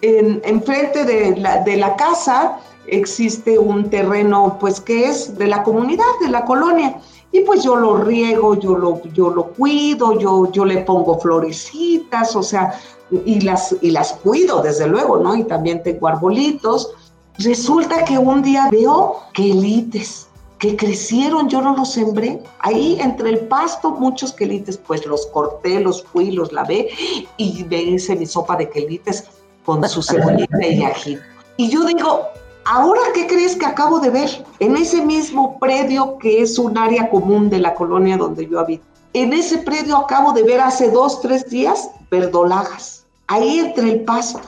En, frente de la, de la casa, existe un terreno pues que es de la comunidad, de la colonia. Y pues yo lo riego, yo lo, yo lo cuido, yo, yo le pongo florecitas, o sea, y las, y las cuido desde luego, ¿no? Y también tengo arbolitos. Resulta que un día veo quelites que crecieron, yo no los sembré. Ahí entre el pasto, muchos quelites, pues los corté, los fui, los lavé y me hice mi sopa de quelites con su *laughs* cebollita y ají. Y yo digo, Ahora, ¿qué crees que acabo de ver? En ese mismo predio que es un área común de la colonia donde yo habito. En ese predio acabo de ver hace dos, tres días verdolagas. Ahí entre el pasto.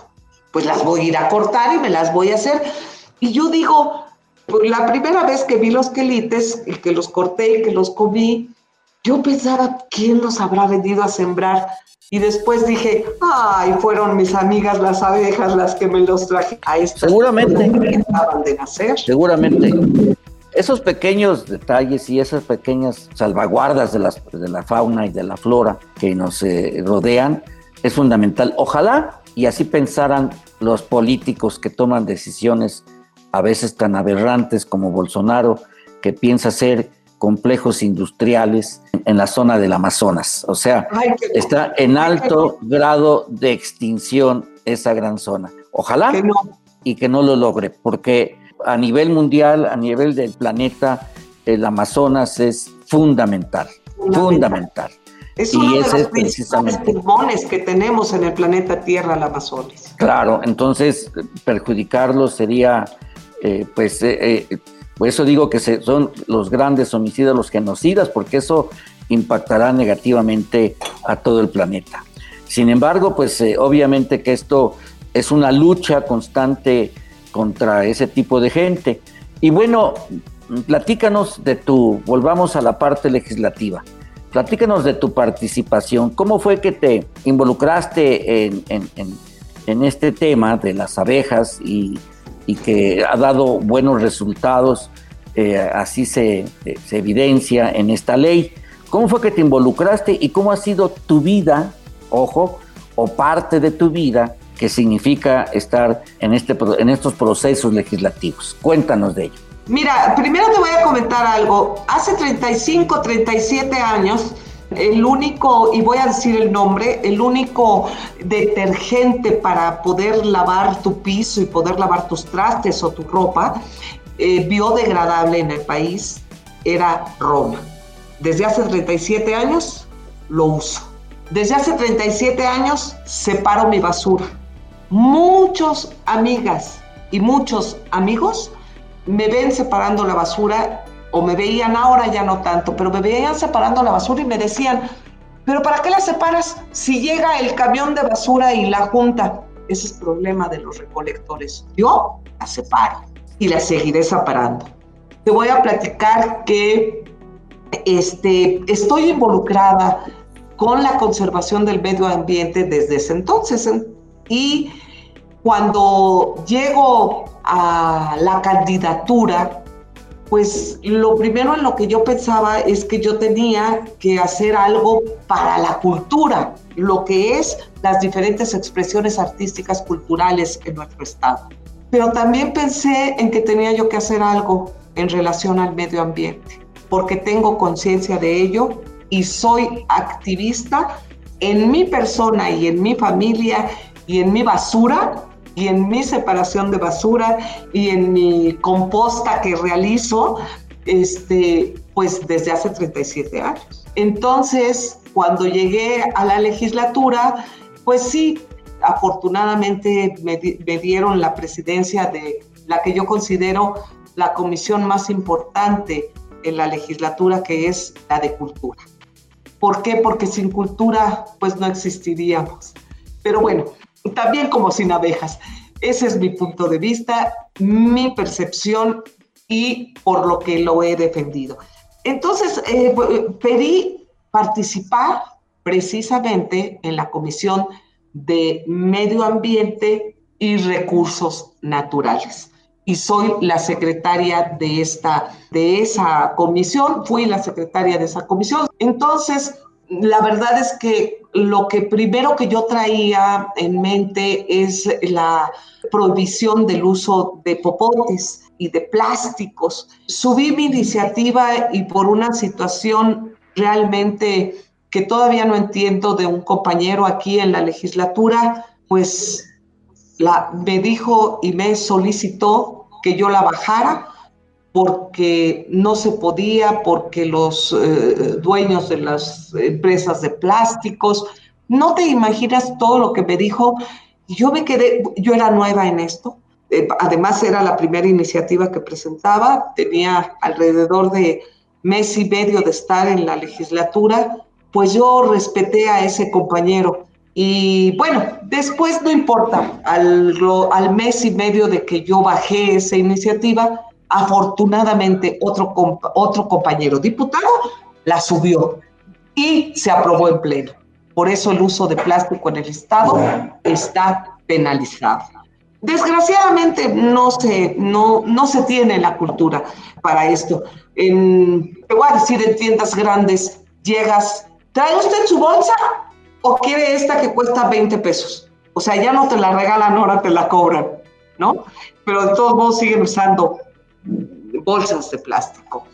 Pues las voy a ir a cortar y me las voy a hacer. Y yo digo, pues la primera vez que vi los quelites, y que los corté y que los comí, yo pensaba, ¿quién los habrá venido a sembrar? Y después dije, ay, fueron mis amigas las abejas las que me los traje a estos Seguramente. que acaban de nacer. Seguramente. Esos pequeños detalles y esas pequeñas salvaguardas de, las, de la fauna y de la flora que nos eh, rodean es fundamental. Ojalá y así pensaran los políticos que toman decisiones a veces tan aberrantes como Bolsonaro, que piensa ser complejos industriales en la zona del Amazonas. O sea, está en alto grado de extinción esa gran zona. Ojalá y que no lo logre, porque a nivel mundial, a nivel del planeta, el Amazonas es fundamental, fundamental. Es uno de los principales pulmones que tenemos en el planeta Tierra, el Amazonas. Claro, entonces perjudicarlo sería, eh, pues, eh, eh por eso digo que son los grandes homicidas los genocidas, porque eso impactará negativamente a todo el planeta. Sin embargo, pues obviamente que esto es una lucha constante contra ese tipo de gente. Y bueno, platícanos de tu, volvamos a la parte legislativa, platícanos de tu participación, cómo fue que te involucraste en, en este tema de las abejas y y que ha dado buenos resultados, eh, así se, se, evidencia en esta ley. ¿Cómo fue que te involucraste y cómo ha sido tu vida, ojo, o parte de tu vida que significa estar en, este, en estos procesos legislativos? Cuéntanos de ello. Mira, primero te voy a comentar algo. Hace 35, 37 años, el único, y voy a decir el nombre, el único detergente para poder lavar tu piso y poder lavar tus trastes o tu ropa eh, biodegradable en el país era Roma. Desde hace 37 años lo uso. Desde hace 37 años separo mi basura. Muchos amigas y muchos amigos me ven separando la basura o me veían ahora ya no tanto, pero me veían separando la basura y me decían, pero ¿para qué la separas si llega el camión de basura y la junta? Ese es el problema de los recolectores. Yo la separo. y la seguiré separando. Te voy a platicar que este, estoy involucrada con la conservación del medio ambiente desde ese entonces y cuando llego a la candidatura, pues lo primero en lo que yo pensaba es que yo tenía que hacer algo para la cultura, lo que es las diferentes expresiones artísticas culturales en nuestro estado. Pero también pensé en que tenía yo que hacer algo en relación al medio ambiente, porque tengo conciencia de ello y soy activista en mi persona y en mi familia y en mi basura y en mi separación de basura y en mi composta que realizo, este, pues desde hace 37 años. Entonces, cuando llegué a la legislatura, pues sí, afortunadamente me, me dieron la presidencia de la que yo considero la comisión más importante en la legislatura, que es la de cultura. ¿Por qué? Porque sin cultura, pues no existiríamos. Pero bueno, también como sin abejas. Ese es mi punto de vista, mi percepción y por lo que lo he defendido. Entonces, eh, pedí participar precisamente en la Comisión de Medio Ambiente y Recursos Naturales. Y soy la secretaria de, esta, de esa comisión, fui la secretaria de esa comisión. Entonces, la verdad es que lo que primero que yo traía en mente es la prohibición del uso de popotes y de plásticos. Subí mi iniciativa y por una situación realmente que todavía no entiendo de un compañero aquí en la legislatura, pues me dijo y me solicitó que yo la bajara porque no se podía, porque los eh, dueños de las empresas de plásticos, no te imaginas todo lo que me dijo. Yo me quedé, yo era nueva en esto, eh, además era la primera iniciativa que presentaba, tenía alrededor de mes y medio de estar en la legislatura, pues yo respeté a ese compañero. Y bueno, después no importa, al, al mes y medio de que yo bajé esa iniciativa, Afortunadamente, otro, otro compañero diputado la subió y se aprobó en pleno. Por eso el uso de plástico en el Estado está penalizado. Desgraciadamente no se, no, no se tiene la cultura para esto. En, te voy a decir, en tiendas grandes llegas, ¿trae usted su bolsa o quiere esta que cuesta 20 pesos? O sea, ya no te la regalan, ahora te la cobran, ¿no? Pero de todos modos siguen usando bolsas de plástico.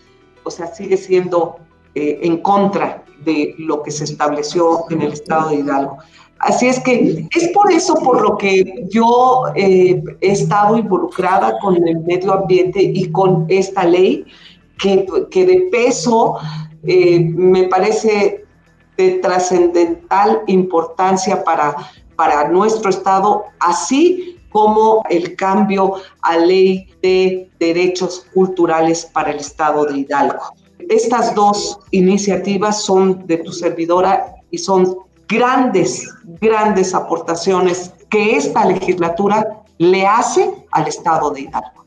O sea, sigue siendo eh, en contra de lo que se estableció en el estado de Hidalgo. Así es que es por eso por lo que yo eh, he estado involucrada con el medio ambiente y con esta ley que, que de peso eh, me parece de trascendental importancia para, para nuestro estado, así como el cambio a ley de derechos culturales para el Estado de Hidalgo. Estas dos iniciativas son de tu servidora y son grandes, grandes aportaciones que esta legislatura le hace al Estado de Hidalgo.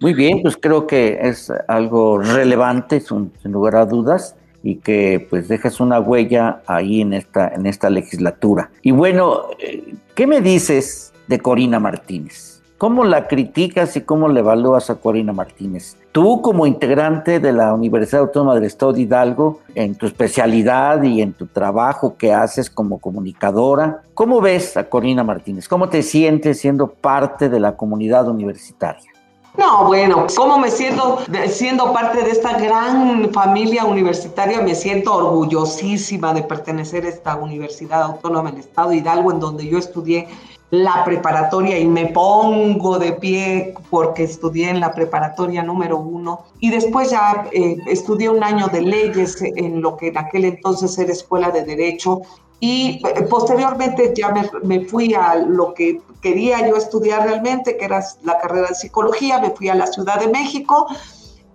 Muy bien, pues creo que es algo relevante, sin lugar a dudas, y que pues dejas una huella ahí en esta, en esta legislatura. Y bueno, eh, ¿qué me dices de Corina Martínez. ¿Cómo la criticas y cómo le evalúas a Corina Martínez? Tú como integrante de la Universidad Autónoma del Estado de Hidalgo, en tu especialidad y en tu trabajo que haces como comunicadora, ¿cómo ves a Corina Martínez? ¿Cómo te sientes siendo parte de la comunidad universitaria? No, bueno, ¿cómo me siento siendo parte de esta gran familia universitaria? Me siento orgullosísima de pertenecer a esta Universidad Autónoma del Estado de Hidalgo, en donde yo estudié la preparatoria y me pongo de pie porque estudié en la preparatoria número uno. Y después ya eh, estudié un año de leyes en lo que en aquel entonces era escuela de derecho. Y eh, posteriormente ya me, me, fui a lo que quería yo estudiar realmente, que era la carrera de psicología, me fui a la Ciudad de México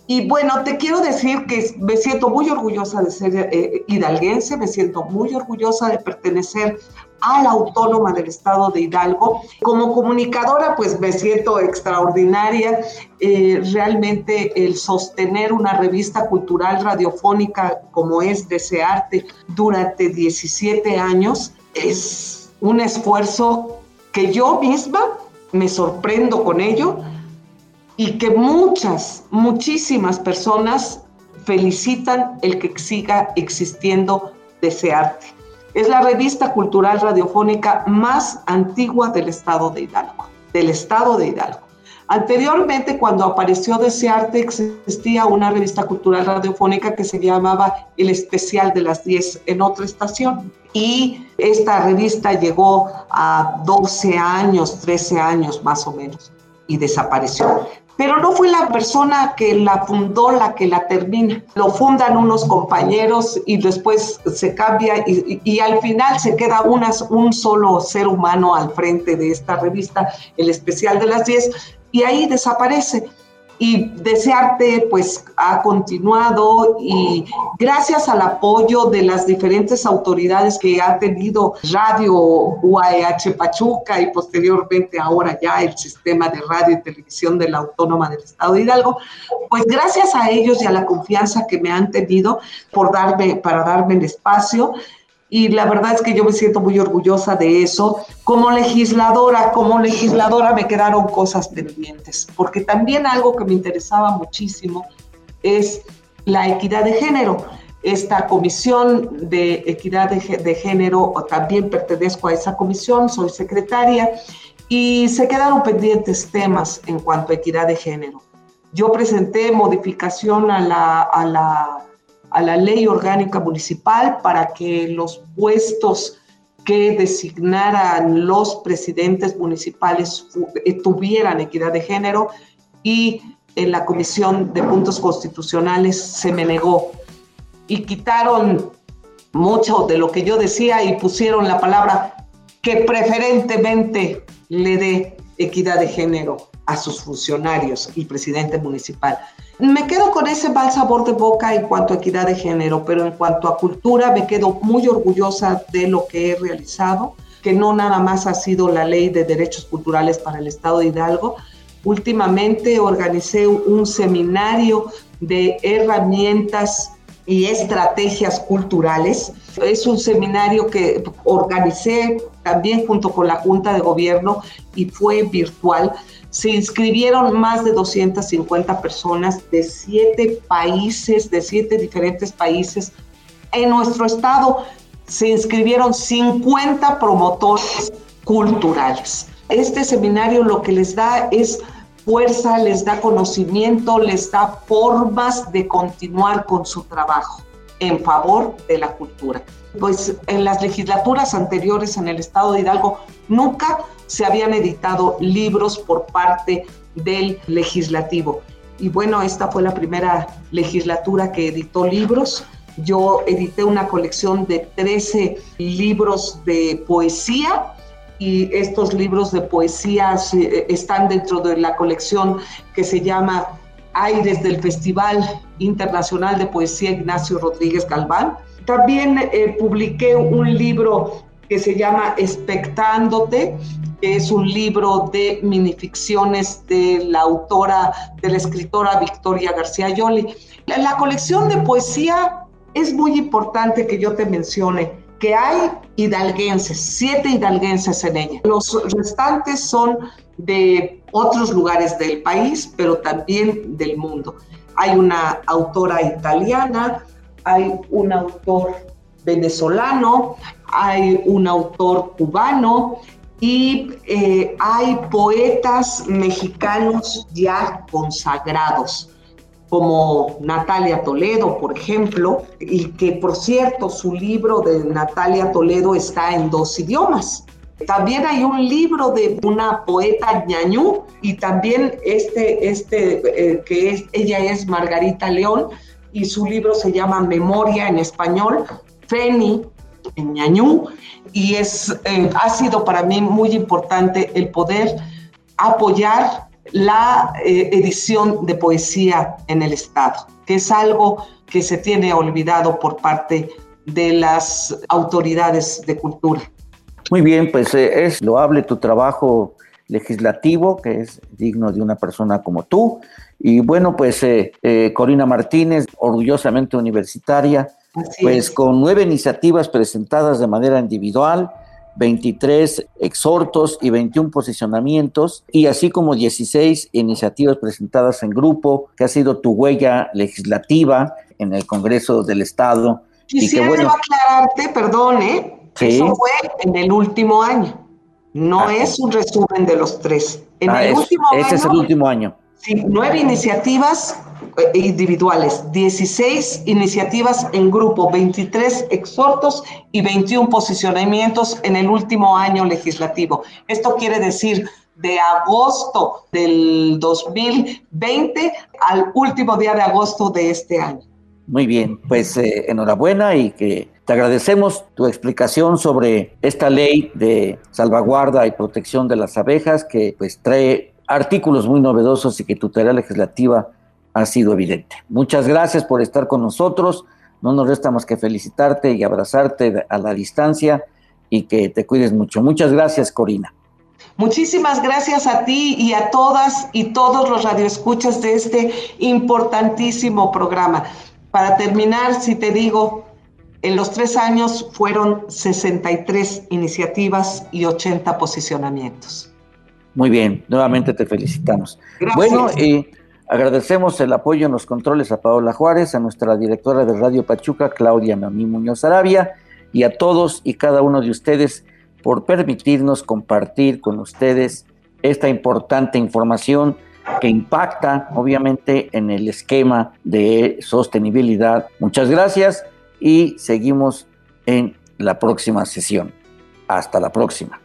Y bueno, te quiero decir que me siento muy orgullosa de ser eh, hidalguense, me siento muy orgullosa de pertenecer a la Autónoma del Estado de Hidalgo. Como comunicadora, pues me siento extraordinaria. Eh, realmente el sostener una revista cultural radiofónica como es Desearte durante 17 años es un esfuerzo que yo misma me sorprendo con ello y que muchas, muchísimas personas felicitan el que siga existiendo Desearte. Es la revista cultural radiofónica más antigua del estado de Hidalgo, del estado de Hidalgo. Anteriormente, cuando apareció Desearte, existía una revista cultural radiofónica que se llamaba El Especial de las 10 en otra estación. Y esta revista llegó a 12 años, 13 años más o menos, y desapareció pero no fue la persona que la fundó la que la termina. Lo fundan unos compañeros y después se cambia y, al final se queda un solo ser humano al frente de esta revista, el especial de las 10, y ahí desaparece y Desearte pues ha continuado y gracias al apoyo de las diferentes autoridades que ha tenido Radio UAEH Pachuca y posteriormente ahora ya el sistema de radio y televisión de la Autónoma del Estado de Hidalgo, pues gracias a ellos y a la confianza que me han tenido por darme, para darme el espacio, y la verdad es que yo me siento muy orgullosa de eso. Como legisladora, como legisladora me quedaron cosas pendientes, porque también algo que me interesaba muchísimo es la equidad de género. Esta comisión de equidad de, de género, también pertenezco a esa comisión, soy secretaria, y se quedaron pendientes temas en cuanto a equidad de género. Yo presenté modificación a la, a la a la ley orgánica municipal para que los puestos que designaran los presidentes municipales eh, tuvieran equidad de género y en la Comisión de Puntos Constitucionales se me negó. Y quitaron mucho de lo que yo decía y pusieron la palabra que preferentemente le dé equidad de género a sus funcionarios y presidente municipal. Me quedo con ese mal sabor de boca en cuanto a equidad de género, pero en cuanto a cultura me quedo muy orgullosa de lo que he realizado, que no nada más ha sido la ley de derechos culturales para el Estado de Hidalgo. Últimamente organicé un seminario de herramientas y estrategias culturales. Es un seminario que organicé también junto con la Junta de Gobierno y fue virtual se inscribieron más de 250 personas de siete países, de siete diferentes países. En nuestro estado se inscribieron 50 promotores culturales. Este seminario lo que les da es fuerza, les da conocimiento, les da formas de continuar con su trabajo en favor de la cultura. Pues en las legislaturas anteriores en el estado de Hidalgo nunca se habían editado libros por parte del legislativo. Y bueno, esta fue la primera legislatura que editó libros. Yo edité una colección de 13 libros de poesía y estos libros de poesía eh, están dentro de la colección que se llama Aires del Festival Internacional de Poesía Ignacio Rodríguez Galván. También eh, publiqué un libro que se llama Expectándote, que es un libro de minificciones de la autora, de la escritora Victoria García Yoli. La, la colección de poesía es muy importante que yo te mencione que hay hidalguenses, siete hidalguenses en ella. Los restantes son de otros lugares del país, pero también del mundo. Hay una autora italiana, hay un autor venezolano, hay un autor cubano y eh, hay poetas mexicanos ya consagrados, como Natalia Toledo, por ejemplo, y que por cierto su libro de Natalia Toledo está en dos idiomas. También hay un libro de una poeta ñañú y también este, este eh, que es, ella es Margarita León y su libro se llama Memoria en español, Feni en ñañú y es, eh, ha sido para mí muy importante el poder apoyar la eh, edición de poesía en el Estado, que es algo que se tiene olvidado por parte de las autoridades de cultura. Muy bien, pues eh, es loable tu trabajo legislativo, que es digno de una persona como tú. Y bueno, pues Corina Martínez, orgullosamente universitaria, pues con nueve iniciativas presentadas de manera individual, 23 exhortos y 21 posicionamientos, y así como 16 iniciativas presentadas en grupo, que ha sido tu huella legislativa en el Congreso del Estado. Quisiera y aclararte, perdón, ¿eh? Eso fue en el último año. No ah, es un resumen de los tres. En ah, el último ese es el último año. Sí, nueve iniciativas individuales, 16 iniciativas en grupo, 23 exhortos y 21 posicionamientos en el último año legislativo. Esto quiere decir de agosto del 2020 al último día de agosto de este año. Muy bien, pues eh, enhorabuena y que te agradecemos tu explicación sobre esta ley de salvaguarda y protección de las abejas que pues trae artículos muy novedosos y que tu tarea legislativa ha sido evidente. Muchas gracias por estar con nosotros. No nos resta más que felicitarte y abrazarte a la distancia y que te cuides mucho. Muchas gracias, Corina. Muchísimas gracias a ti y a todas y todos los radioescuchas de este importantísimo programa. Para terminar, si te digo, en los tres años fueron 63 iniciativas y 80 posicionamientos. Muy bien, nuevamente te felicitamos. Bueno, y Agradecemos el apoyo en los controles a Paola Juárez, a nuestra directora de Radio Pachuca, Claudia Mamí Muñoz Arabia, y a todos y cada uno de ustedes por permitirnos compartir con ustedes esta importante información que impacta obviamente en el esquema de sostenibilidad. Muchas gracias y seguimos en la próxima sesión. Hasta la próxima.